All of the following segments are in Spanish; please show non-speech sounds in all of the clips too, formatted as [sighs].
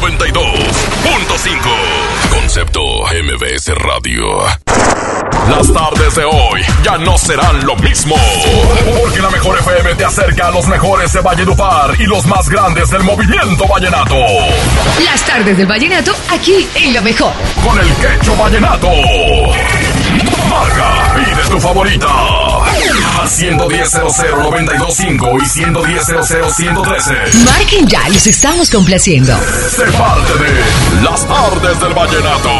92.5. Concepto MBS Radio. Las tardes de hoy ya no serán lo mismo. Porque la mejor FM te acerca a los mejores de Valledupar y los más grandes del movimiento vallenato. Las tardes del vallenato aquí en lo mejor. Con el quecho vallenato. Marca, pide tu favorita. Al 110.00925 y 110.00113. Marquen ya, los estamos complaciendo. Se parte de Las tardes del vallenato.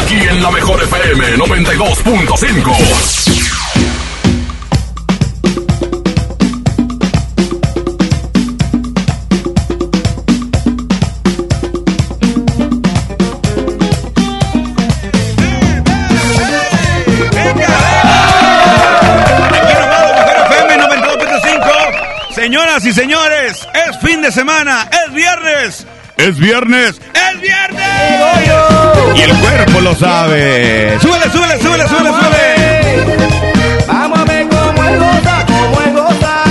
Aquí en la mejor FM 92.5. Señoras y señores, es fin de semana, es viernes, es viernes, es viernes. Y el cuerpo lo sabe. Súbele, súbele, súbele, súbele, súbele. Vamos a ver cómo es goza, cómo es goza.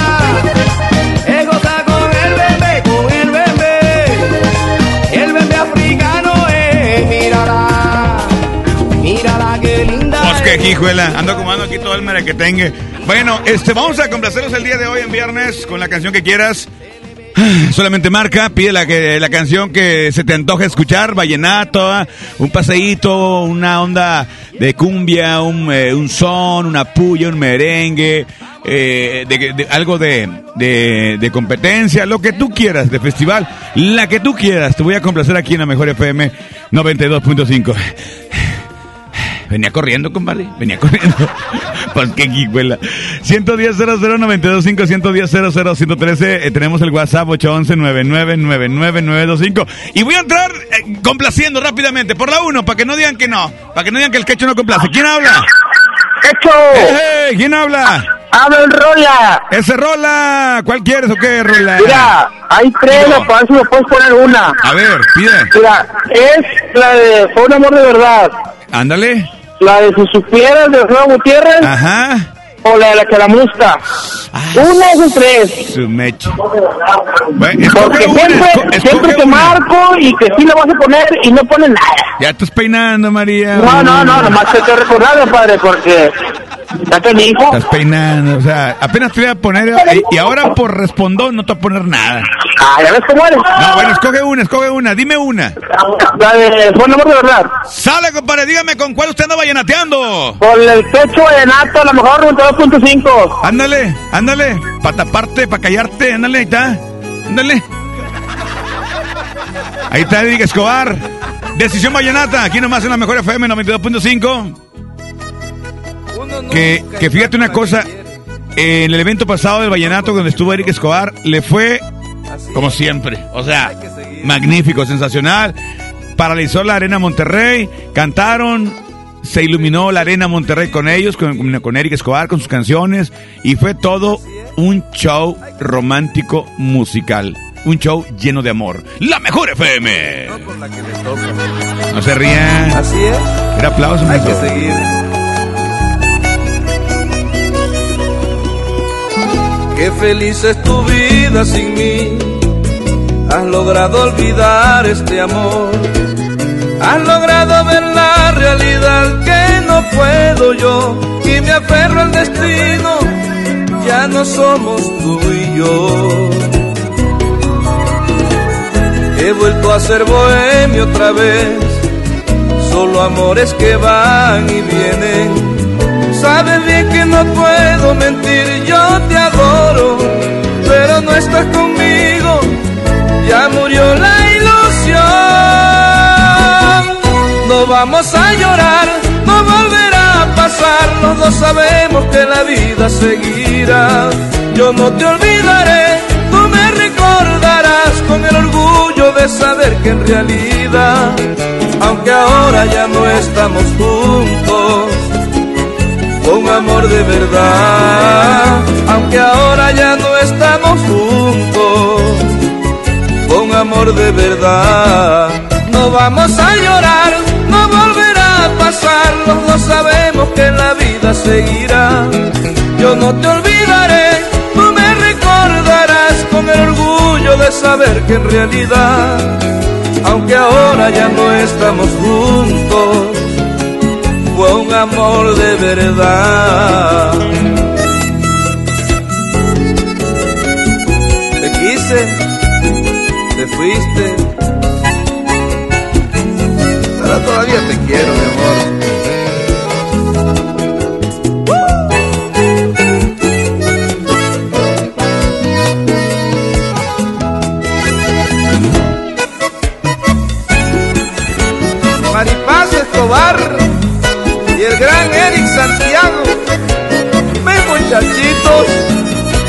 Es goza con el bebé, con el bebé. El bebé africano es, mírala. Mírala qué linda. Pues que hijuela, ando el merequetengue. Bueno, este, vamos a complacerlos el día de hoy en viernes con la canción que quieras. [sighs] Solamente marca, pide la, que, la canción que se te antoje escuchar, vallenato, ah, un paseíto, una onda de cumbia, un, eh, un son, una puya, un merengue, eh, de, de- algo de, de competencia, lo que tú quieras, de festival, la que tú quieras. Te voy a complacer aquí en la Mejor FM 92.5. Venía corriendo, compadre. Venía corriendo. pues qué guijuela. 110 00925 110 113 eh, Tenemos el WhatsApp 811 9999925 Y voy a entrar eh, complaciendo rápidamente. Por la 1, para que no digan que no. Para que no digan que el quecho no complace. ¿Quién habla? ¡Hecho! ¡Eh, ¿Quién habla? ¡Habla el rola! Ese Rola. ¿Cuál quieres o qué, Rola? Mira, hay tres, No. no. para ver si me puedes poner una. A ver, pide. Mira, es la de Fue un amor de verdad. Ándale. La de Si supieras de Alfredo Gutiérrez Ajá. o la de la Calamusca. Ah, Una de esas tres. Su. Bueno, escoge Porque una, siempre, siempre te marco y que sí le vas a poner y no pones nada. Ya estás peinando, María. No, no, no, nomás te estoy recordando, padre, porque ya te dijo. Estás peinando, o sea, apenas te voy a poner. Y ahora por respondó, no te voy a poner nada. Ah, ya ves cómo eres. No, bueno, escoge una, escoge una, dime una. La de un amor de verdad. Sale, compadre, dígame con cuál usted anda vallenateando. Con el pecho de nato, a lo mejor 92.5. Ándale, ándale, para taparte, para callarte, ándale, ahí está. Ándale. Ahí está Eric Escobar. Decisión Vallenata, aquí nomás en la mejor FM 92.5. Que, que fíjate una cosa, en el evento pasado del Vallenato donde estuvo Eric Escobar, le fue como siempre. O sea, magnífico, sensacional. Paralizó la Arena Monterrey, cantaron, se iluminó la Arena Monterrey con ellos, con, con- Eric Escobar, con sus canciones, y fue todo un show romántico musical. Un show lleno de amor. La mejor FM. No se rían. Así es, Era aplauso. hay que seguir. Qué feliz es tu vida sin mí. Has logrado olvidar este amor. Has logrado ver la realidad que no puedo yo. Y me aferro al destino. Ya no somos tú y yo. He vuelto a ser bohemio otra vez. Solo amores que van y vienen. Sabes bien que no puedo mentir, yo te adoro, pero no estás conmigo, ya murió la ilusión. No vamos a llorar, no volverá a pasar, los dos sabemos que la vida seguirá. Yo no te olvidaré, tú me recordarás con el orgullo de saber que en realidad, aunque ahora ya no estamos juntos, amor de verdad, aunque ahora ya no estamos juntos, con amor de verdad. No vamos a llorar, no volverá a pasar, los dos sabemos que la vida seguirá. Yo no te olvidaré, tú me recordarás con el orgullo de saber que en realidad, aunque ahora ya no estamos juntos, fue un amor de verdad. Te quise, te fuiste, pero todavía te quiero, mi amor. Maripaz Escobar y el gran Eric Santiago. Ven muchachitos,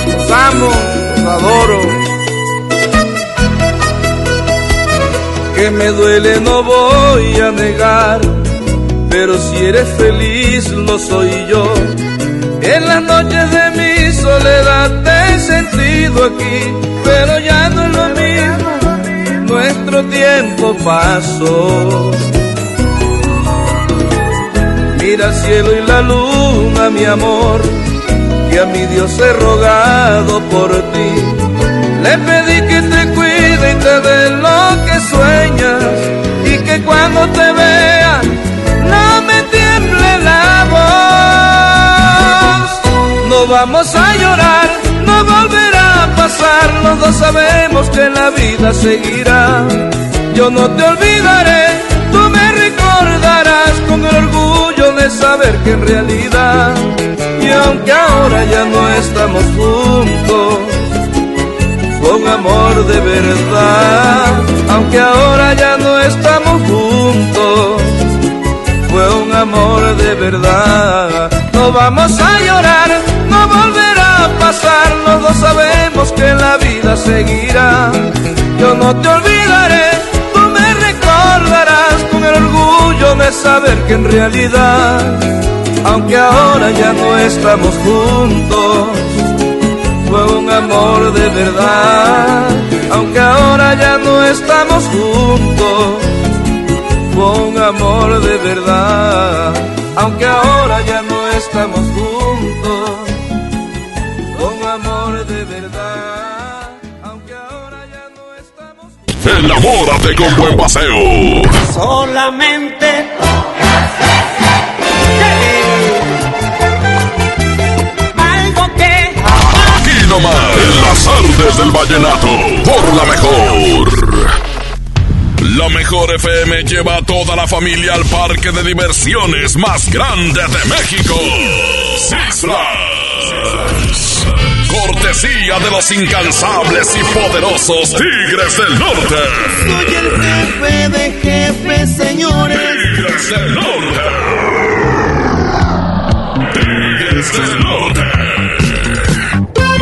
los amo, los adoro. Que me duele no voy a negar, pero si eres feliz lo soy yo. En las noches de mi soledad te he sentido aquí, pero ya no es lo mismo, nuestro tiempo pasó. Mira el cielo y la luna, mi amor, que a mi Dios he rogado por ti. Le pedí que te cuide y te dé lo que sueñas y que cuando te vea no me tiemble la voz. No vamos a llorar, no volverá a pasar, los dos sabemos que la vida seguirá. Yo no te olvidaré, tú me recordarás con el orgullo saber que en realidad, y aunque ahora ya no estamos juntos, con amor de verdad, aunque ahora ya no estamos juntos, fue un amor de verdad. No vamos a llorar, no volverá a pasar, los dos sabemos que la vida seguirá. Yo no te olvidaré, saber que en realidad, aunque ahora ya no estamos juntos, fue un amor de verdad, aunque ahora ya no estamos juntos, fue un amor de verdad, aunque ahora ya no estamos juntos, fue un amor de verdad, aunque ahora ya no estamos Enamórate con buen paseo. solamente nomás, en las artes del vallenato, por la mejor. La mejor FM lleva a toda la familia al parque de diversiones más grande de México. Six Flags. Cortesía de los incansables y poderosos Tigres del Norte. soy el jefe de jefes, señores. Tigres del Norte. Tigres del Norte.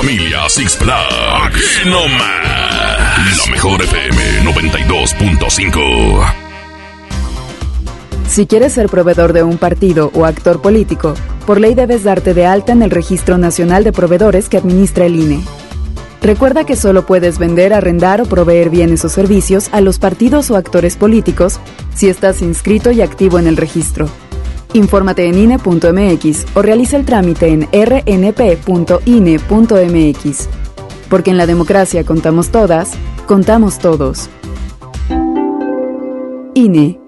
Familia Six Flags. Aquí nomás. La mejor FM 92.5. Si quieres ser proveedor de un partido o actor político, por ley debes darte de alta en el Registro Nacional de Proveedores que administra el INE. Recuerda que solo puedes vender, arrendar o proveer bienes o servicios a los partidos o actores políticos si estás inscrito y activo en el registro. Infórmate en INE.mx o realiza el trámite en rnp.ine.mx. Porque en la democracia contamos todas, contamos todos. INE.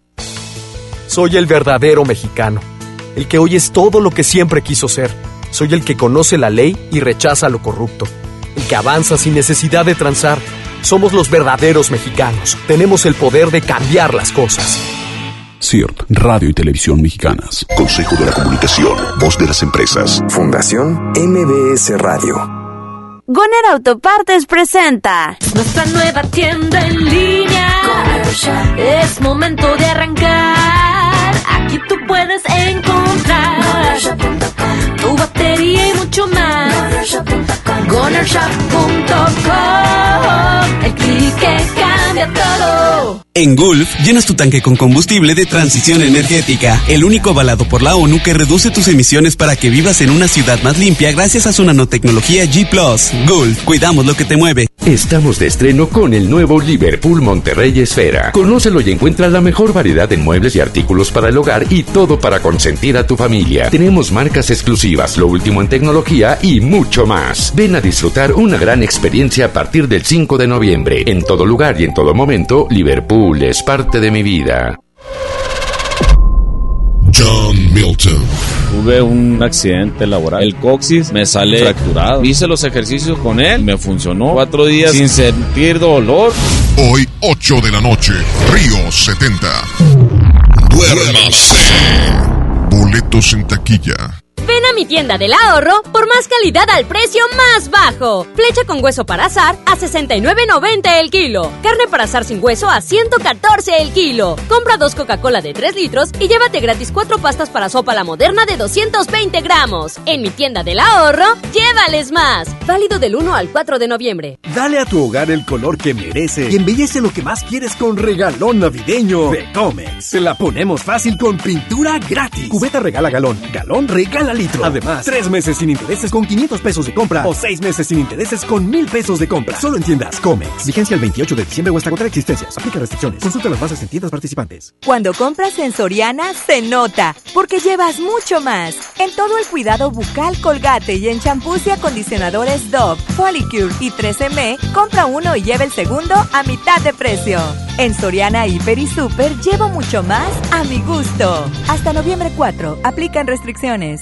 Soy el verdadero mexicano, el que hoy es todo lo que siempre quiso ser. Soy el que conoce la ley y rechaza lo corrupto, el que avanza sin necesidad de transar. Somos los verdaderos mexicanos. Tenemos el poder de cambiar las cosas. CIRT, Radio y Televisión Mexicanas. Consejo de la Comunicación, Voz de las Empresas. Fundación MBS Radio. Goner Autopartes presenta nuestra nueva tienda en línea. Es momento de arrancar. Aquí tú puedes encontrar tu batería y mucho más. GonerShop.com El clic que cambia todo. En Gulf, llenas tu tanque con combustible de transición energética, el único avalado por la ONU que reduce tus emisiones para que vivas en una ciudad más limpia gracias a su nanotecnología G ⁇ Gulf, cuidamos lo que te mueve. Estamos de estreno con el nuevo Liverpool Monterrey Esfera. Conócelo y encuentra la mejor variedad de muebles y artículos para el hogar y todo para consentir a tu familia. Tenemos marcas exclusivas, lo último en tecnología y mucho más. Ven a disfrutar una gran experiencia a partir del 5 de noviembre. En todo lugar y en todo momento, Liverpool es parte de mi vida. John Milton. Tuve un accidente laboral. El coxis me sale fracturado. Hice los ejercicios con él, me funcionó. Cuatro días sin sentir dolor. Hoy, 8 de la noche, Río 70. Duérmase. Boletos en taquilla. A mi tienda del ahorro por más calidad al precio más bajo. Flecha con hueso para azar a 69.90 el kilo. Carne para azar sin hueso a 114 el kilo. Compra dos Coca-Cola de 3 litros y llévate gratis cuatro pastas para sopa la moderna de 220 gramos. En mi tienda del ahorro, llévales más. Válido del 1 al 4 de noviembre. Dale a tu hogar el color que merece y embellece lo que más quieres con regalón navideño de Comex. Se la ponemos fácil con pintura gratis. Cubeta regala galón, galón regala litro. Además, tres meses sin intereses con 500 pesos de compra o seis meses sin intereses con 1000 pesos de compra. Solo en tiendas Comex. Vigencia el 28 de diciembre o hasta agotar existencias. Aplica restricciones. Consulta las bases en tiendas participantes. Cuando compras en Soriana, se nota, porque llevas mucho más. En todo el cuidado bucal Colgate y en champús y acondicionadores Dove, Folicure y 3M, compra uno y lleva el segundo a mitad de precio. En Soriana Hiper y Super llevo mucho más a mi gusto. Hasta noviembre 4, aplican restricciones.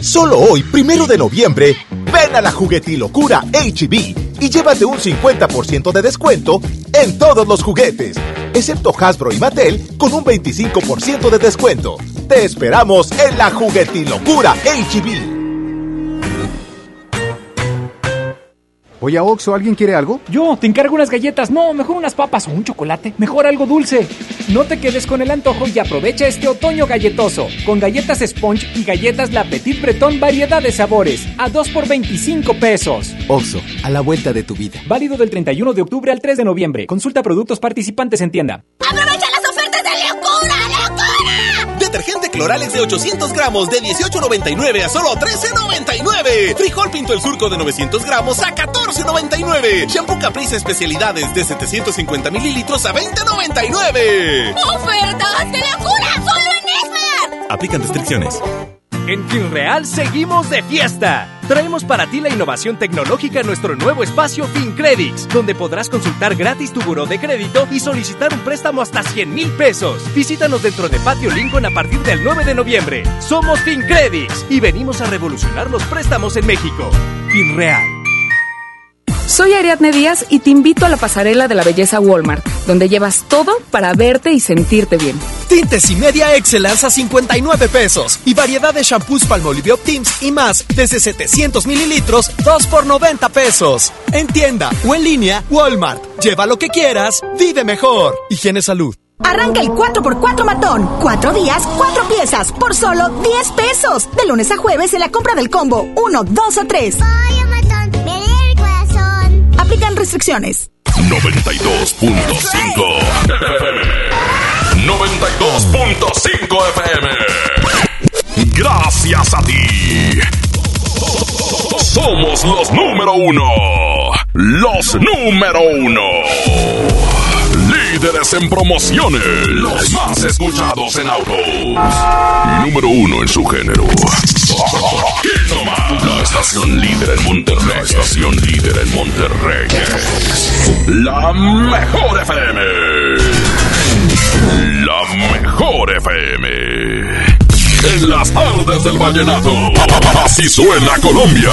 Solo hoy, primero de noviembre, ven a la juguetilocura HB y llévate un 50% de descuento en todos los juguetes, excepto Hasbro y Mattel con un 25% de descuento. Te esperamos en la juguetilocura HB. Oye, Oxo, ¿alguien quiere algo? Yo, te encargo unas galletas. No, mejor unas papas o un chocolate. Mejor algo dulce. No te quedes con el antojo y aprovecha este otoño galletoso. Con galletas Sponge y galletas La Petit Breton variedad de sabores. A 2 por 25 pesos. Oxo, a la vuelta de tu vida. Válido del 31 de octubre al 3 de noviembre. Consulta productos participantes en tienda. ¡Aprovecha clorales de 800 gramos de 18.99 a solo 13.99. Frijol Pinto el Surco de 900 gramos a 14.99. Shampoo Caprice especialidades de 750 mililitros a 20.99. ¡Ofertas de locura! ¡Solo en Esmar! Aplican restricciones. En FinReal seguimos de fiesta. Traemos para ti la innovación tecnológica en nuestro nuevo espacio FinCredits, donde podrás consultar gratis tu buró de crédito y solicitar un préstamo hasta 100 mil pesos. Visítanos dentro de Patio Lincoln a partir del 9 de noviembre. Somos FinCredits y venimos a revolucionar los préstamos en México. FinReal. Soy Ariadne Díaz y te invito a la pasarela de la belleza Walmart, donde llevas todo para verte y sentirte bien. Tintes y media Excellence a 59 pesos y variedad de shampoos Palmolive Optims y más desde 700 mililitros, 2 por 90 pesos. En tienda o en línea, Walmart. Lleva lo que quieras, vive mejor. Higiene Salud. Arranca el 4x4 matón. Cuatro días, cuatro piezas, por solo 10 pesos. De lunes a jueves en la compra del combo 1, 2 o 3. Aplican restricciones. 92.5 FM. 92.5 FM. Gracias a ti. Somos los número uno. Los número uno. Líderes en promociones. Los más escuchados en autos. Número uno en su género. Estación líder en Monterrey. La estación líder en Monterrey. La mejor FM. La mejor FM. En las tardes del vallenato. Así suena Colombia.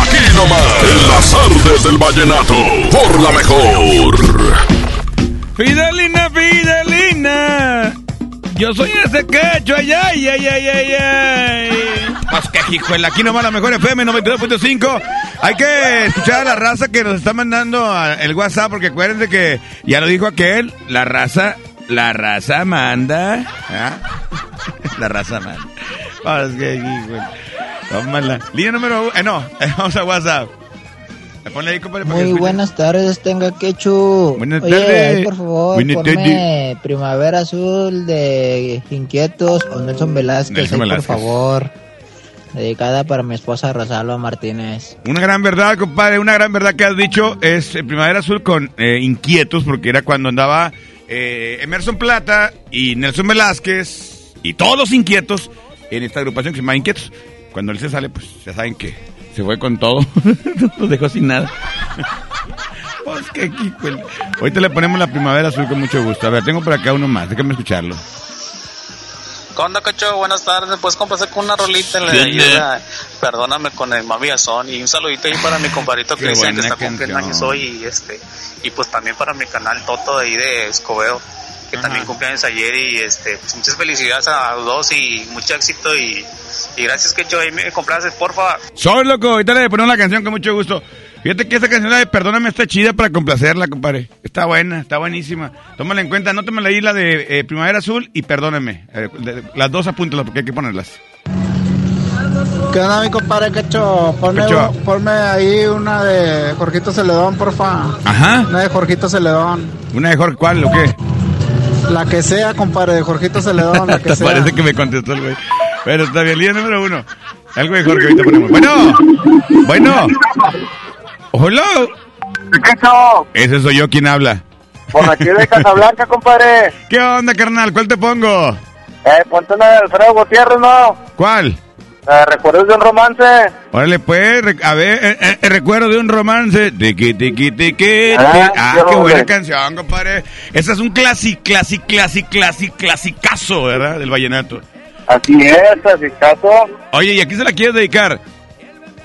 Aquí nomás. En las tardes del vallenato. Por la mejor. Fidelina, Fidelina. Yo soy ese quecho, ay, ay, ay, ay, ay, ay. Pues que hijuela, aquí nomás la mejor FM 92.5. Hay que escuchar a la raza que nos está mandando el WhatsApp, porque acuérdense que ya lo dijo aquel, la raza, la raza manda. ¿ah? [laughs] La raza manda. Pues que hijuela. Tómala. Línea número uno. Eh, no, [laughs] vamos a WhatsApp. Ponle ahí, compadre, para que Muy buenas tardes, tenga quechu. Buenas Oye, tardes. ahí, por favor, Buenas ponme tardes. Primavera Azul de Inquietos o Nelson Velázquez, Nelson ahí, Velázquez. por favor. Dedicada para mi esposa Rosalba Martínez. Una gran verdad, compadre, una gran verdad que has dicho es eh, Primavera Azul con eh, Inquietos, porque era cuando andaba eh, Emerson Plata y Nelson Velázquez y todos los inquietos en esta agrupación que se llama Inquietos. Cuando él se sale, pues ya saben que se fue con todo, [laughs] los dejó sin nada. [laughs] pues aquí, pues. Ahorita le ponemos la Primavera Azul con mucho gusto. A ver, tengo por acá uno más, déjame escucharlo. ¿Qué onda, Cacho? Buenas tardes. ¿Puedes complacer con una rolita en la ¿Qué de onda? ayuda? Perdóname con el Mami Azón. Y un saludito ahí para mi compadrito Qué Cristian, que está cumpliendo años hoy. Y, este, y pues también para mi canal Toto de ahí de Escobedo, que también cumpleaños ayer. Y este, pues muchas felicidades a los dos y mucho éxito. Y, y gracias, Cacho. Ahí me complaces, porfa. Soy loco, ahorita le ponemos la canción con mucho gusto. Fíjate que esta canción la de Perdóname está chida para complacerla, compadre. Está buena, está buenísima. Tómala en cuenta, anótamela ahí la de eh, Primavera Azul y Perdóname. Eh, de- las dos apúntalas porque hay que ponerlas. ¿Qué onda, mi compadre Quecho? Ponme, Quecho. ponme ahí una de Jorgito Celedón, porfa. Ajá. Una de Jorgito Celedón. ¿Una de Jorge cuál o qué? La que sea, compadre, de Jorgito Celedón, la que [laughs] sea. parece que me contestó el güey. Pero está bien, línea número uno. Algo de Jorge, ahorita ponemos. Bueno, bueno. Hola. Ese soy yo quien habla. Por aquí de Casablanca, compadre. [laughs] ¿Qué onda, carnal? ¿Cuál te pongo? Eh, ponte una de Alfredo Gutiérrez, ¿no? ¿Cuál? Eh, ¿Recuerdos de un romance? Órale, pues, a ver, eh, eh, recuerdo de un romance. Tiqui, tiqui, tiqui, Ah, Ah, qué qué buena hombre. canción, compadre. Esa es un clasic, clasic, clasic, clasic, clasicazo, ¿verdad? Del vallenato. Así es, así caso. Oye, ¿y a quién se la quieres dedicar?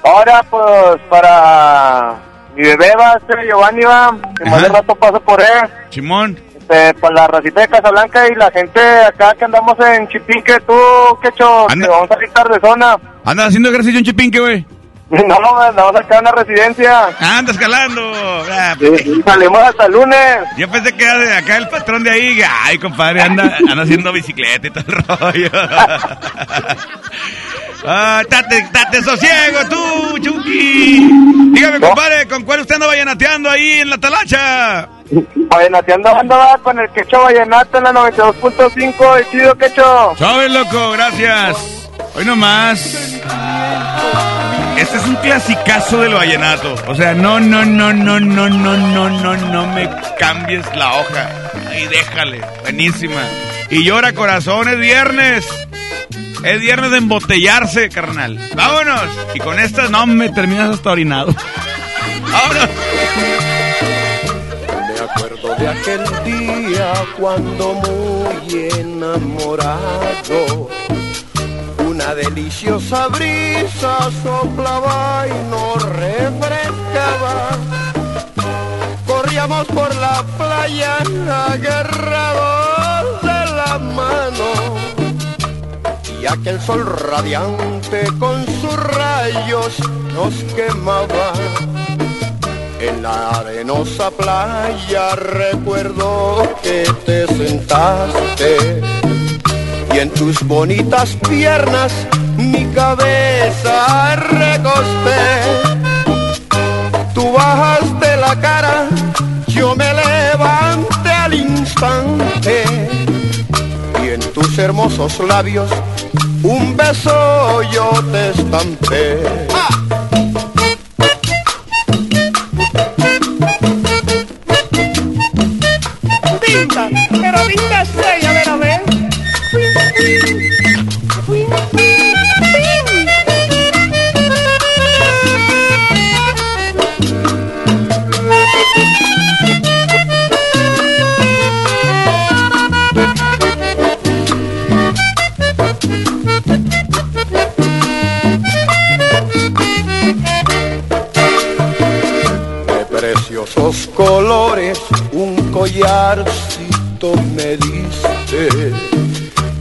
Ahora, pues, para mi bebé va a ser Giovanni, va. Que más de rato paso por él. Simón. Este, para la racita de Casablanca y la gente acá que andamos en Chipinque, tú, quecho, Anda. que vamos a salir tarde zona. ¿Andas haciendo ejercicio en Chipinque, güey? [laughs] No, vamos a sacar una residencia. Ah, anda escalando. Ah, Sí, salimos hasta el lunes. Yo pensé que era de acá el patrón de ahí. Ay, compadre, anda, anda haciendo bicicleta y todo el rollo. [laughs] Ah, tate, tate sosiego tú, Chucky. Dígame, compadre, ¿con cuál usted anda vallenateando ahí en la talacha? Vallenateando ando va con el quecho vallenato en la 92.5, el chido quecho. Suave, loco, gracias. Hoy nomás. Este es un clasicazo del vallenato. O sea, no, no, no, no, no, no, no, no, no me cambies la hoja. Ahí déjale. Buenísima. Y llora corazón, es viernes. Es viernes de embotellarse, carnal. Vámonos. Y con esta no me terminas hasta orinado. Vámonos. Me acuerdo de aquel día cuando muy enamorado una deliciosa brisa soplaba y nos refrescaba. Corríamos por la playa agarrados de la mano y aquel sol radiante con sus rayos nos quemaba. En la arenosa playa recuerdo que te sentaste en tus bonitas piernas mi cabeza recosté. Tú bajaste la cara, yo me levanté al instante y en tus hermosos labios un beso yo te estampé.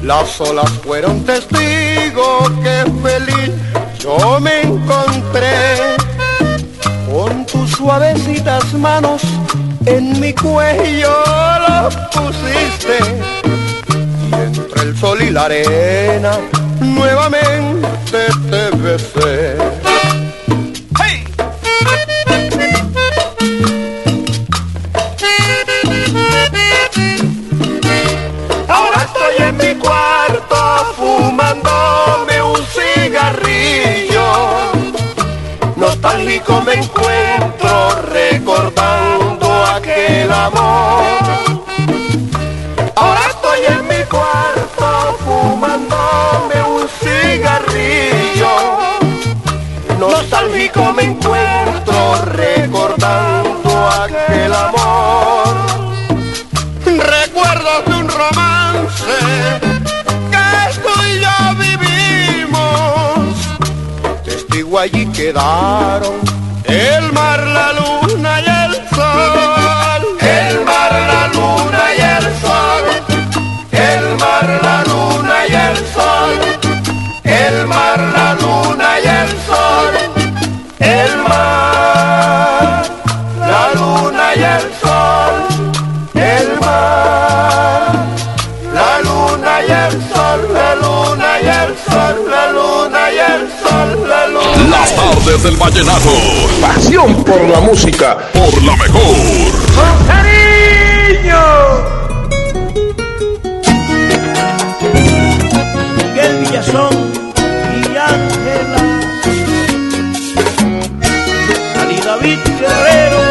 Las olas fueron testigos que feliz yo me encontré. Con tus suavecitas manos en mi cuello lo pusiste. Y entre el sol y la arena Nostálgico me encuentro recordando aquel amor. Recuerdos de un romance que tú y yo vivimos. Testigo allí quedaron Tardes del vallenato. Pasión por la música. Por la mejor. cariño. Miguel Villazón y Ángela. Ali David Guerrero.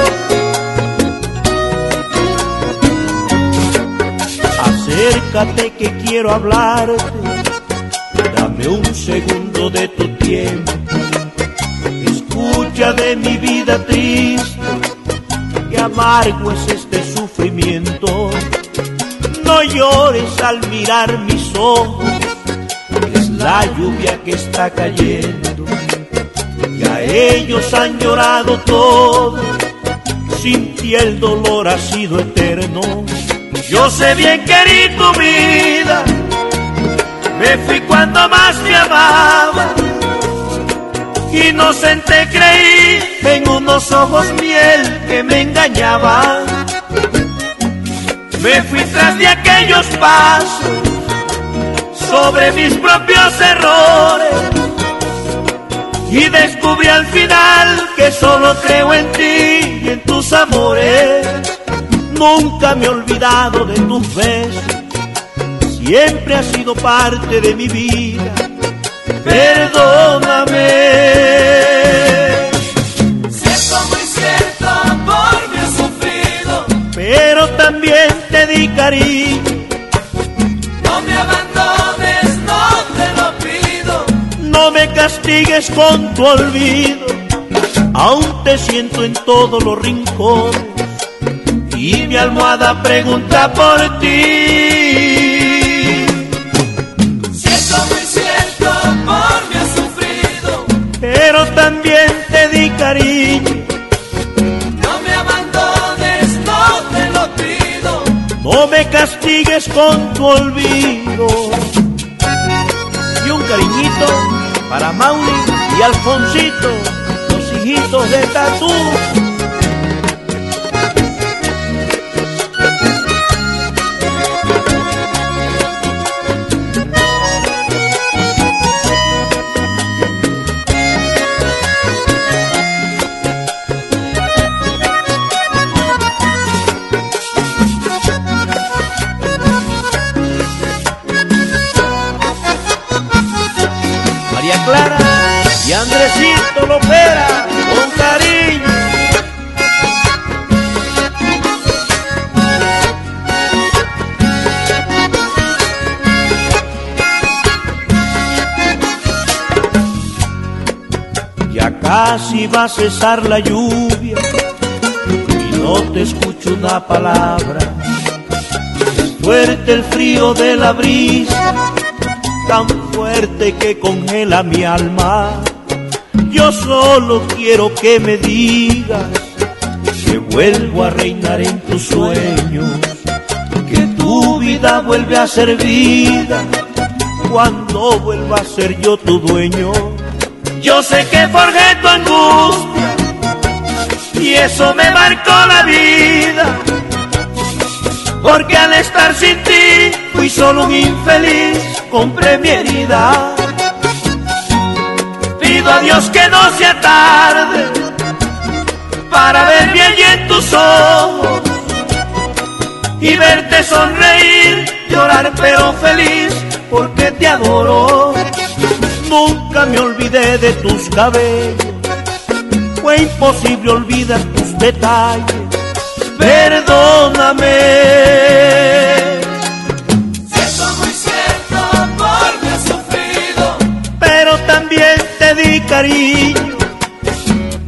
Acércate que quiero hablarte. Dame un segundo de tu tiempo. De mi vida triste. Que amargo es este sufrimiento. No llores al mirar mis ojos. Es la lluvia que está cayendo. Ya ellos han llorado todo. Sin ti el dolor ha sido eterno. Yo sé bien que herí tu vida. Me fui cuando más te amaba. Inocente creí en unos ojos miel que me engañaban. Me fui tras de aquellos pasos sobre mis propios errores y descubrí al final que solo creo en ti y en tus amores. Nunca me he olvidado de tus besos, siempre has sido parte de mi vida. Perdóname. Cierto, muy cierto, amor me has sufrido. Pero también te di cariño. No me abandones, no te lo pido. No me castigues con tu olvido. Aún te siento en todos los rincones. Y mi almohada pregunta por ti. También te di cariño. No me abandones, no te lo pido. No me castigues con tu olvido. Y un cariñito para Mauri y Alfonsito, los hijitos de Tatú. Casi va a cesar la lluvia y no te escucho una palabra. Es fuerte el frío de la brisa tan fuerte que congela mi alma. Yo solo quiero que me digas que vuelvo a reinar en tus sueños, que tu vida vuelve a ser vida cuando vuelva a ser yo tu dueño. Yo sé que forjé tu angustia y eso me marcó la vida, porque al estar sin ti fui solo un infeliz compré mi herida. Pido a Dios que no sea tarde para ver bien en tus ojos y verte sonreír, llorar pero feliz porque te adoro. Nunca me olvidé de tus cabellos, fue imposible olvidar tus detalles. Perdóname. Cierto, muy cierto, amor me has sufrido. pero también te di cariño.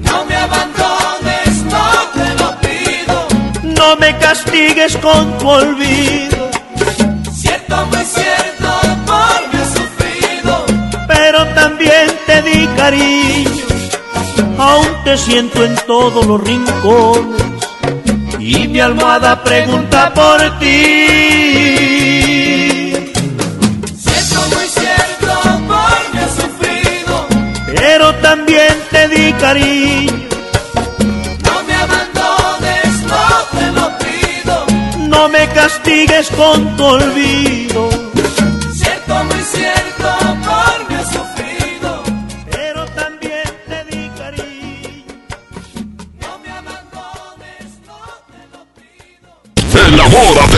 No me abandones, no te lo pido. No me castigues con tu olvido, también te di cariño. Aún te siento en todos los rincones y mi almohada pregunta por ti. Cierto, muy cierto, me has sufrido. Pero también te di cariño. No me abandones, no te lo pido. No me castigues con tu olvido.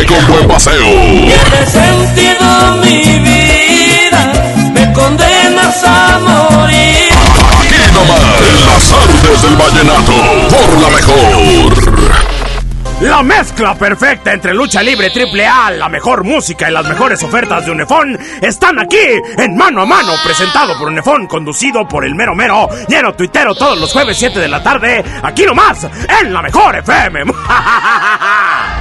Con buen paseo. Tiene sentido mi vida, me condenas a morir. Aquí nomás, en las artes del vallenato, por la mejor. La mezcla perfecta entre lucha libre triple A, la mejor música y las mejores ofertas de Unefón están aquí en Mano a Mano, presentado por Unefón, conducido por el mero mero, lleno tuitero todos los jueves 7 de la tarde, aquí nomás, en la mejor FM. [laughs]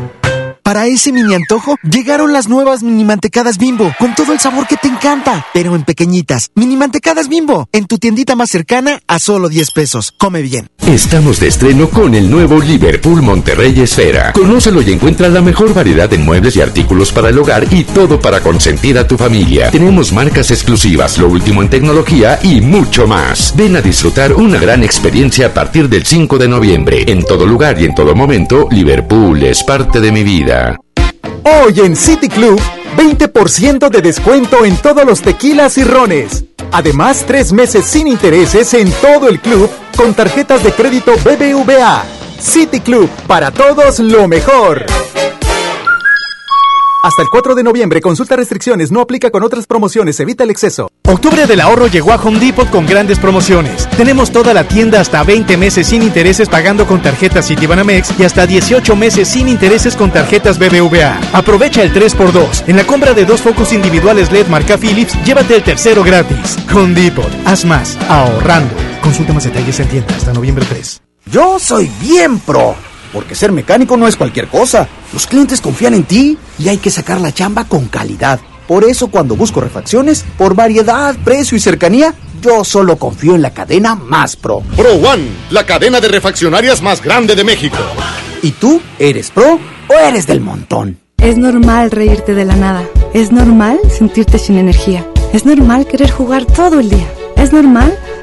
Para ese mini antojo, llegaron las nuevas mini mantecadas bimbo, con todo el sabor que te encanta, pero en pequeñitas. Mini mantecadas bimbo, en tu tiendita más cercana a solo 10 pesos. Come bien. Estamos de estreno con el nuevo Liverpool Monterrey Esfera. Conócelo y encuentra la mejor variedad de muebles y artículos para el hogar y todo para consentir a tu familia. Tenemos marcas exclusivas, lo último en tecnología y mucho más. Ven a disfrutar una gran experiencia a partir del 5 de noviembre. En todo lugar y en todo momento, Liverpool es parte de mi vida. Hoy en City Club, 20% de descuento en todos los tequilas y rones. Además, tres meses sin intereses en todo el club con tarjetas de crédito BBVA. City Club, para todos lo mejor. Hasta el 4 de noviembre, consulta restricciones, no aplica con otras promociones, evita el exceso. Octubre del ahorro llegó a Home Depot con grandes promociones. Tenemos toda la tienda hasta 20 meses sin intereses pagando con tarjetas Citibanamex y hasta 18 meses sin intereses con tarjetas BBVA. Aprovecha el 3x2. En la compra de dos focos individuales LED marca Philips, llévate el tercero gratis. Home Depot, haz más, ahorrando. Consulta más detalles en tienda hasta noviembre 3. Yo soy bien pro. Porque ser mecánico no es cualquier cosa. Los clientes confían en ti y hay que sacar la chamba con calidad. Por eso cuando busco refacciones, por variedad, precio y cercanía, yo solo confío en la cadena más pro. Pro One, la cadena de refaccionarias más grande de México. ¿Y tú eres pro o eres del montón? Es normal reírte de la nada. Es normal sentirte sin energía. Es normal querer jugar todo el día. Es normal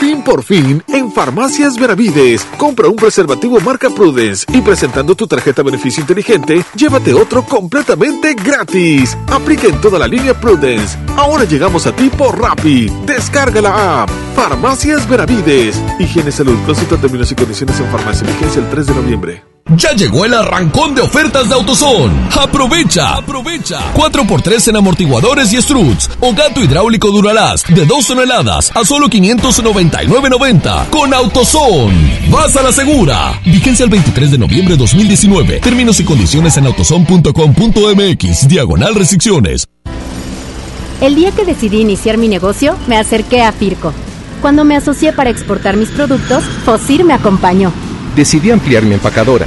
Fin por fin, en Farmacias Veravides. Compra un preservativo marca Prudence y presentando tu tarjeta beneficio inteligente, llévate otro completamente gratis. Aplica en toda la línea Prudence. Ahora llegamos a ti por Rappi. Descarga la app. Farmacias Veravides. Higiene Salud. Consulta términos y condiciones en farmacia. Vigencia el 3 de noviembre. Ya llegó el arrancón de ofertas de AutoZone. Aprovecha, aprovecha. 4x3 en amortiguadores y struts o gato hidráulico Duralast de 2 toneladas a solo 599.90 con AutoZone. Vas a la segura. Vigencia el 23 de noviembre de 2019. Términos y condiciones en autozone.com.mx. Diagonal restricciones. El día que decidí iniciar mi negocio, me acerqué a Firco. Cuando me asocié para exportar mis productos, Fosir me acompañó. Decidí ampliar mi empacadora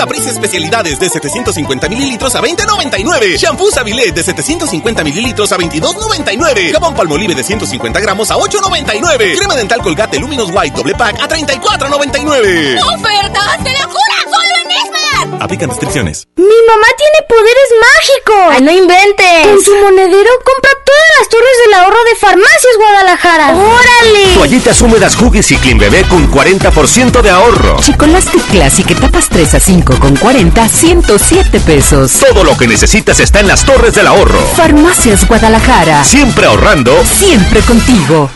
Caprice especialidades de 750 mililitros a 20.99. Shampoo Sabilet de 750 mililitros a 22.99. Jabón Palmolive de 150 gramos a 8.99. Crema dental Colgate Luminous White doble pack a 34.99. ¡Ofertas de locura! ¡Solo en Esmar! Aplican restricciones. ¡Mi mamá tiene poderes mágicos! ¡Ay, no inventes! Con su monedero compra todas las torres del ahorro de Farmacias Guadalajara. ¡Órale! Toallitas húmedas Huggies y Clean Bebé con 40% de ahorro. Chicolastic Classic etapas 3 a 5 con 40, 107 pesos. Todo lo que necesitas está en las torres del ahorro. Farmacias Guadalajara. Siempre ahorrando. Siempre contigo.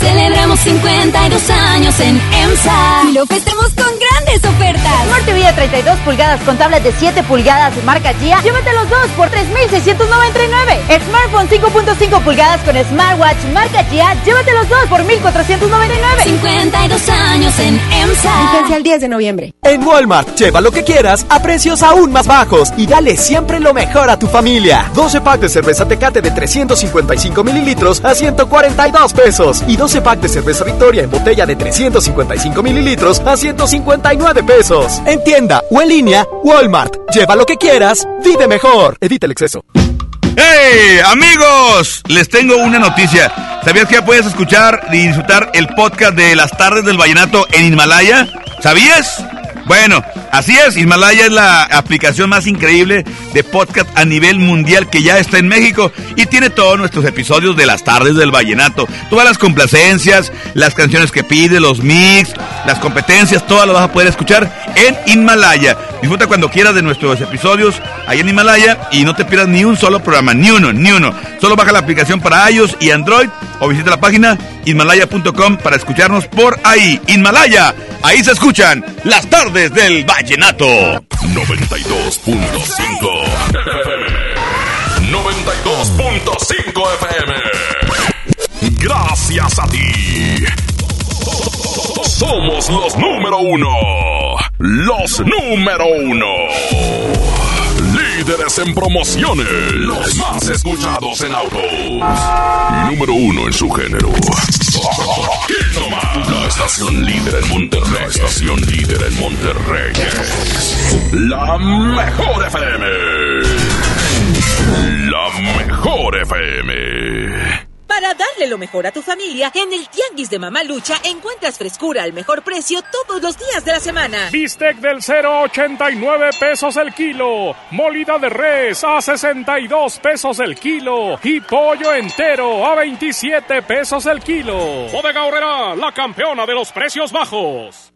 Celebramos 52 años en EMSA y lo festejamos con grandes ofertas. Smart TV de 32 pulgadas con tablet de 7 pulgadas de marca Gia. Llévate los dos por 3,699. Smartphone 5.5 pulgadas con smartwatch marca Gia. Llévate los dos por 1,499. 52 años en EMSA. Vigencia el 10 de noviembre. En Walmart, lleva lo que quieras a precios aún más bajos y dale siempre lo mejor a tu familia. 12 packs de cerveza Tecate de 355 mililitros a 142 pesos y 12 pack de cerveza Victoria en botella de 355 mililitros a 159 pesos. En tienda o en línea, Walmart. Lleva lo que quieras, vive mejor. Evita el exceso. ¡Hey, amigos! Les tengo una noticia. ¿Sabías que ya puedes escuchar y disfrutar el podcast de las tardes del vallenato en Himalaya? ¿Sabías? Bueno, así es, Himalaya es la aplicación más increíble de podcast a nivel mundial que ya está en México y tiene todos nuestros episodios de las tardes del vallenato. Todas las complacencias, las canciones que pide, los mix, las competencias, todas las vas a poder escuchar en Himalaya. Disfruta cuando quieras de nuestros episodios ahí en Himalaya y no te pierdas ni un solo programa, ni uno, ni uno. Solo baja la aplicación para iOS y Android o visita la página himalaya.com para escucharnos por ahí. Himalaya, ahí se escuchan las tardes del vallenato. 92.5 92.5 FM. Gracias a ti. Somos los número uno. Los número uno. Líderes en promociones. Los más escuchados en autos. Y número uno en su género. La estación líder en Monterrey. La estación líder en Monterrey. La mejor FM. La mejor FM. Para darle lo mejor a tu familia, en el Tianguis de Mamalucha encuentras frescura al mejor precio todos los días de la semana. Bistec del 0,89 pesos el kilo. Molida de res a 62 pesos el kilo. Y pollo entero a 27 pesos el kilo. Bodega Horrera, la campeona de los precios bajos.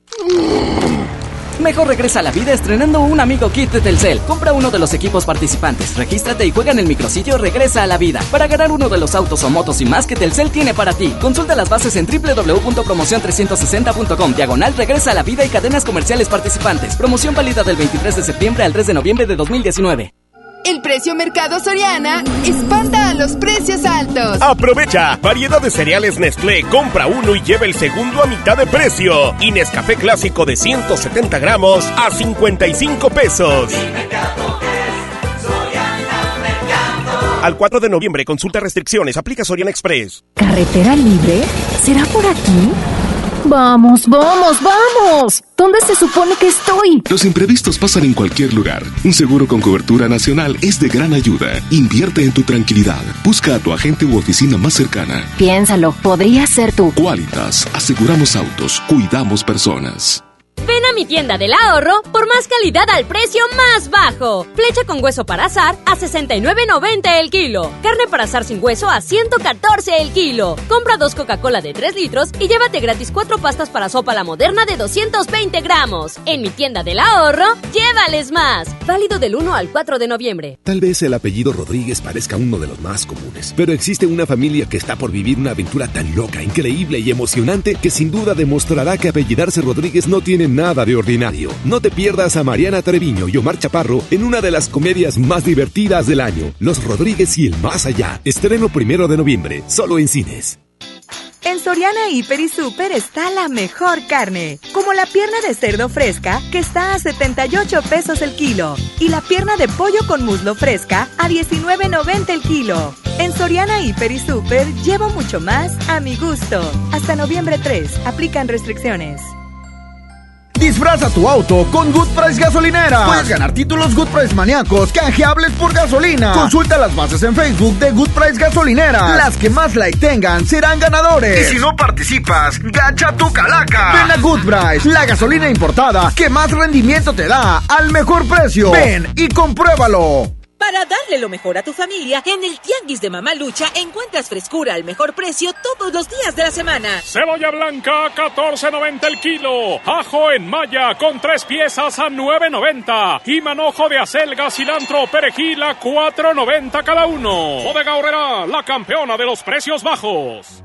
Mejor regresa a la vida estrenando un amigo kit de Telcel. Compra uno de los equipos participantes, regístrate y juega en el micrositio Regresa a la vida para ganar uno de los autos o motos y más que Telcel tiene para ti. Consulta las bases en www.promocion360.com, diagonal Regresa a la vida y cadenas comerciales participantes. Promoción válida del 23 de septiembre al 3 de noviembre de 2019. El precio Mercado Soriana espanta a los precios altos. Aprovecha. Variedad de cereales Nestlé. Compra uno y lleva el segundo a mitad de precio. Y Nescafé clásico de 170 gramos a 55 pesos. Al 4 de noviembre, consulta restricciones. Aplica Soriana Express. ¿Carretera libre? ¿Será por aquí? Vamos, vamos, vamos. ¿Dónde se supone que estoy? Los imprevistos pasan en cualquier lugar. Un seguro con cobertura nacional es de gran ayuda. Invierte en tu tranquilidad. Busca a tu agente u oficina más cercana. Piénsalo, podría ser tú. Qualitas. Aseguramos autos. Cuidamos personas. Ven a mi tienda del ahorro por más calidad al precio más bajo. Flecha con hueso para azar a 69.90 el kilo. Carne para azar sin hueso a 114 el kilo. Compra dos Coca-Cola de 3 litros y llévate gratis cuatro pastas para sopa la moderna de 220 gramos. En mi tienda del ahorro, llévales más. Válido del 1 al 4 de noviembre. Tal vez el apellido Rodríguez parezca uno de los más comunes, pero existe una familia que está por vivir una aventura tan loca, increíble y emocionante que sin duda demostrará que apellidarse Rodríguez no tiene nada de ordinario. No te pierdas a Mariana Treviño y Omar Chaparro en una de las comedias más divertidas del año, Los Rodríguez y el Más Allá. Estreno primero de noviembre, solo en cines. En Soriana Hiper y Super está la mejor carne, como la pierna de cerdo fresca que está a 78 pesos el kilo y la pierna de pollo con muslo fresca a 19.90 el kilo. En Soriana Hiper y Super llevo mucho más a mi gusto. Hasta noviembre 3, aplican restricciones. Disfraza tu auto con Good Price Gasolinera. Puedes ganar títulos Good Price maníacos canjeables por gasolina. Consulta las bases en Facebook de Good Price Gasolinera. Las que más like tengan serán ganadores. Y si no participas, gacha tu calaca. Ven a Good Price, la gasolina importada que más rendimiento te da al mejor precio. Ven y compruébalo. Para darle lo mejor a tu familia, en el Tianguis de Mamalucha encuentras frescura al mejor precio todos los días de la semana. Cebolla blanca a 14.90 el kilo. Ajo en malla con tres piezas a 9.90. Y manojo de acelga, cilantro, perejil a 4.90 cada uno. Bodega Horrera, la campeona de los precios bajos.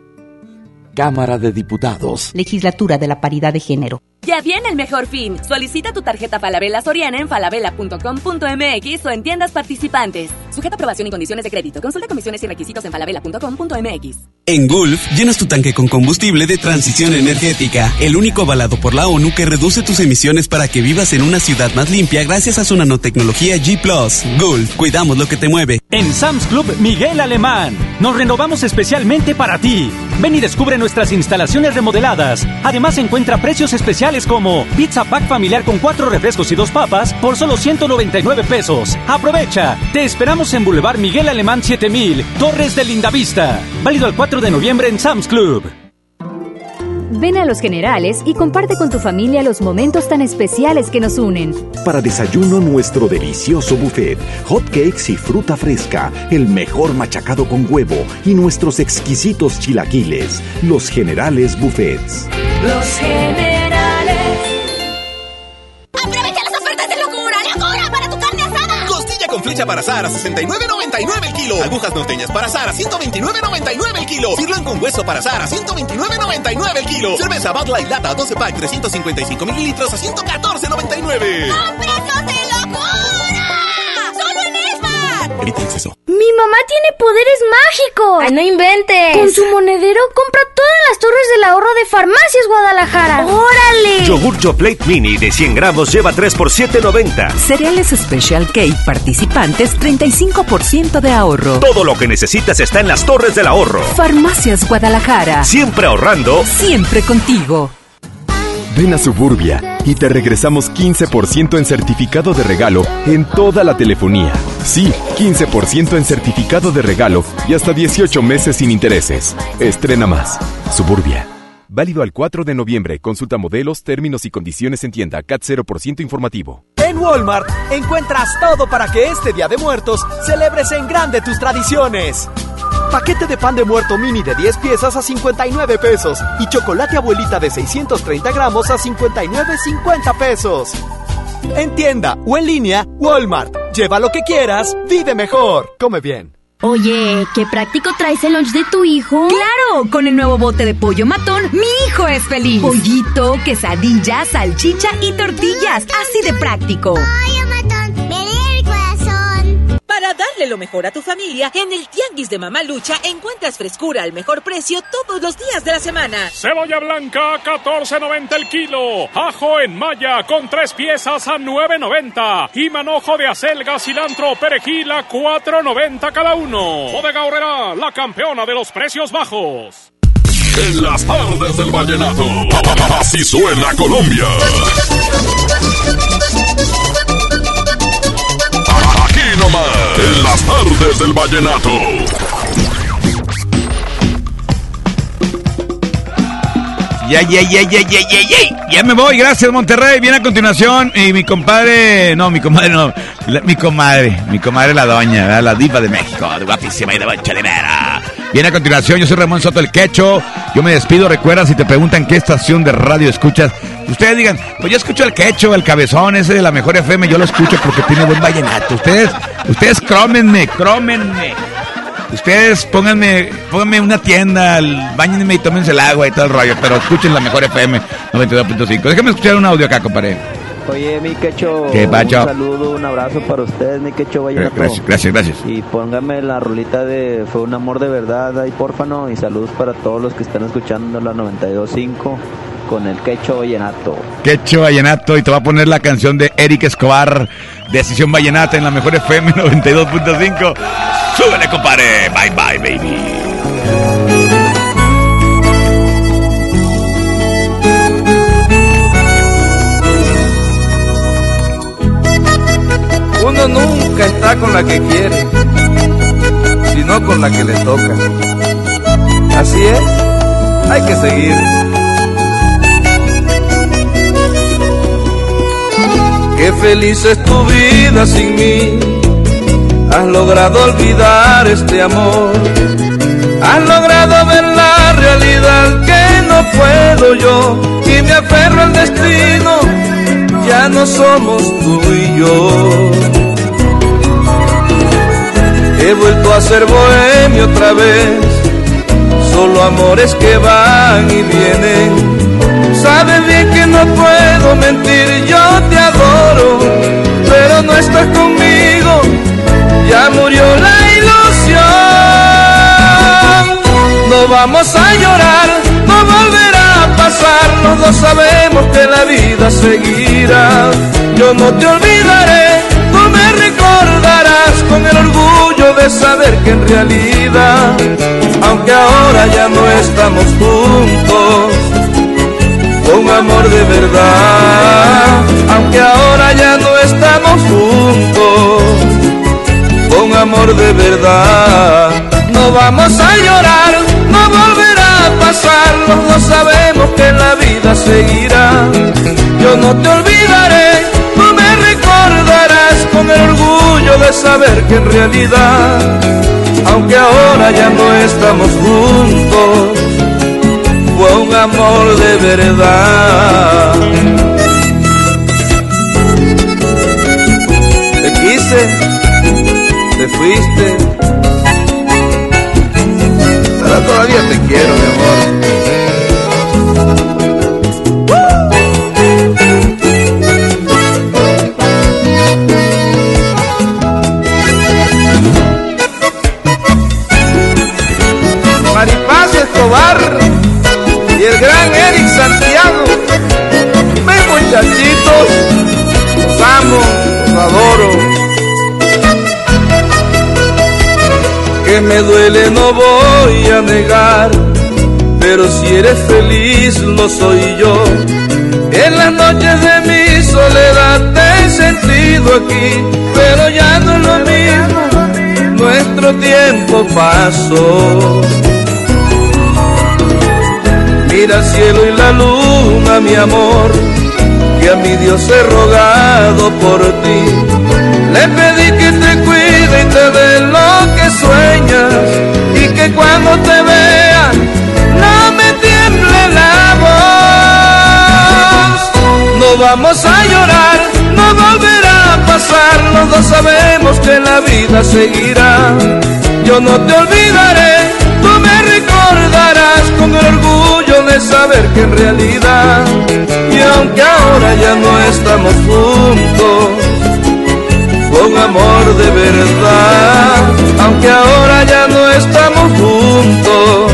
Cámara de Diputados. Legislatura de la Paridad de Género. Ya viene el mejor fin. Solicita tu tarjeta Falabella Soriana en falabella.com.mx o en tiendas participantes. Sujeta aprobación y condiciones de crédito. Consulta comisiones y requisitos en falabella.com.mx. En Gulf, llenas tu tanque con combustible de transición energética, el único avalado por la ONU que reduce tus emisiones para que vivas en una ciudad más limpia gracias a su nanotecnología G ⁇ Gulf, cuidamos lo que te mueve. En Sam's Club Miguel Alemán, nos renovamos especialmente para ti. Ven y descubre nuestras instalaciones remodeladas. Además encuentra precios especiales como pizza pack familiar con cuatro refrescos y dos papas por solo 199 pesos. Aprovecha. Te esperamos en Boulevard Miguel Alemán 7000, Torres de Lindavista. Válido el 4 de noviembre en Sam's Club. Ven a Los Generales y comparte con tu familia los momentos tan especiales que nos unen. Para desayuno, nuestro delicioso buffet, hot cakes y fruta fresca, el mejor machacado con huevo y nuestros exquisitos chilaquiles. Los Generales Buffets. Los Generales. ¡Aprovecha las ofertas de locura! ¡Locura para tu carne asada! Costilla con flecha para asar a 69.99 el kilo. Agujas norteñas para asar a 129.99 el kilo. Sirloin con hueso para asar a 129.99 el kilo. Cerveza Bud Light Lata 12 pack 355 mililitros a 114.99. ¡A precios de locura! ¡Solo en Esmar! Evita exceso. Mi mamá tiene poderes mágicos. Ay, no inventes. Con su monedero compra todas las torres del ahorro de Farmacias Guadalajara. ¡Órale! Yogur Plate Mini de 100 gramos lleva 3 por 7.90. Cereales Special Cake participantes 35% de ahorro. Todo lo que necesitas está en las torres del ahorro. Farmacias Guadalajara. Siempre ahorrando. Siempre contigo. Ven a Suburbia y te regresamos 15% en certificado de regalo en toda la telefonía. Sí, 15% en certificado de regalo y hasta 18 meses sin intereses. Estrena más. Suburbia. Válido al 4 de noviembre. Consulta modelos, términos y condiciones en tienda. CAT 0% informativo. En Walmart encuentras todo para que este Día de Muertos celebres en grande tus tradiciones. Paquete de pan de muerto mini de 10 piezas a 59 pesos y chocolate abuelita de 630 gramos a 59,50 pesos. En tienda o en línea, Walmart. Lleva lo que quieras, vive mejor. Come bien. Oye, qué práctico traes el lunch de tu hijo. Claro, con el nuevo bote de pollo matón, mi hijo es feliz. Pollito, quesadilla, salchicha y tortillas. Así de práctico. Para darle lo mejor a tu familia, en el Tianguis de Mamá Lucha encuentras frescura al mejor precio todos los días de la semana. Cebolla blanca a 14.90 el kilo. Ajo en malla con tres piezas a 9.90. Y manojo de acelga, cilantro, perejil a 4.90 cada uno. Bodega Horrera, la campeona de los precios bajos. En las tardes del vallenato. Así suena Colombia. Nomás. En las tardes del vallenato. Ya, ya, ya, ya, ya, ya, ya. Ya me voy, gracias Monterrey. Viene a continuación y mi compadre, no, mi comadre no, mi comadre, mi comadre la doña, la diva de México, guapísima y de Boncha de Vera. Viene a continuación, yo soy Ramón Soto el Quecho. Yo me despido, recuerda si te preguntan qué estación de radio escuchas, ustedes digan, pues yo escucho el Quecho, el Cabezón, ese de la mejor FM, yo lo escucho porque tiene buen vallenato. Ustedes, ustedes crómenme, crómenme. Ustedes pónganme, pónganme una tienda, bañenme y tómense el agua y todo el rollo, pero escuchen la mejor FM 92.5. Déjame escuchar un audio acá, compadre. Oye, mi quecho, ¿Qué pacho? un saludo, un abrazo para ustedes, mi quecho vallenato. Gracias, gracias, gracias. Y póngame la rolita de Fue un amor de verdad ahí, porfano. Y saludos para todos los que están escuchando la 92.5 con el quecho vallenato. Quecho Vallenato y te va a poner la canción de Eric Escobar, Decisión Vallenata en la mejor FM 92.5. Súbele, compadre. Bye, bye, baby. Con la que quiere, sino con la que le toca. Así es, hay que seguir. Qué feliz es tu vida sin mí. Has logrado olvidar este amor. Has logrado ver la realidad que no puedo yo. Y me aferro al destino. Ya no somos tú y yo. He vuelto a ser bohemio otra vez. solo amores que van y vienen. Sabes bien que no puedo mentir, yo te adoro, pero no estás conmigo, ya murió la ilusión. No vamos a llorar, no volverá a pasar, los dos sabemos que la vida seguirá. Yo no te olvidaré, tú me recordarás con el orgullo de saber que en realidad, aunque ahora ya no estamos juntos, con amor de verdad, aunque ahora ya no estamos juntos, con amor de verdad, no vamos a llorar, no volverá a pasar, los dos sabemos que la vida seguirá, yo no te saber que en realidad, aunque ahora ya no estamos juntos, fue un amor de verdad. Te quise, te fuiste, pero todavía te quiero, Y el gran Eric Santiago. Ven muchachitos, los amo, los adoro. Que me duele no voy a negar, pero si eres feliz lo soy yo. En las noches de mi soledad te he sentido aquí, pero ya no lo mismo, nuestro tiempo pasó. El cielo y la luna, mi amor, que a mi Dios he rogado por ti. Le pedí que te cuide y te dé lo que sueñas y que cuando te vea no me tiemble la voz. No vamos a llorar, no volverá a pasar, los dos sabemos que la vida seguirá. Yo no te olvidaré, saber que en realidad, y aunque ahora ya no estamos juntos, con amor de verdad, aunque ahora ya no estamos juntos,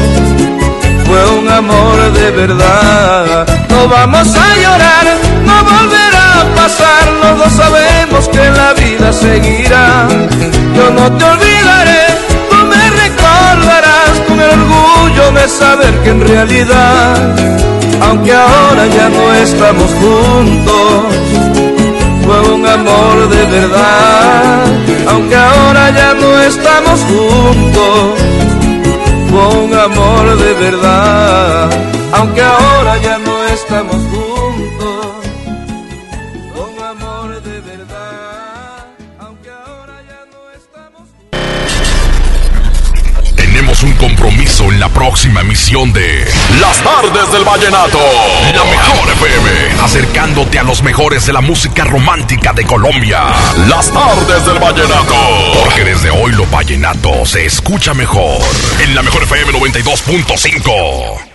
fue un amor de verdad. No vamos a llorar, no volverá a pasar, los dos sabemos que la vida seguirá. Yo no te olvidaré, orgullo de saber que en realidad, aunque ahora ya no estamos juntos, fue un amor de verdad, aunque ahora ya no estamos juntos, fue un amor de verdad, aunque ahora ya no estamos juntos, la próxima emisión de Las Tardes del Vallenato. La mejor FM, acercándote a los mejores de la música romántica de Colombia. Las Tardes del Vallenato. Porque desde hoy lo vallenato se escucha mejor. En la mejor FM 92.5.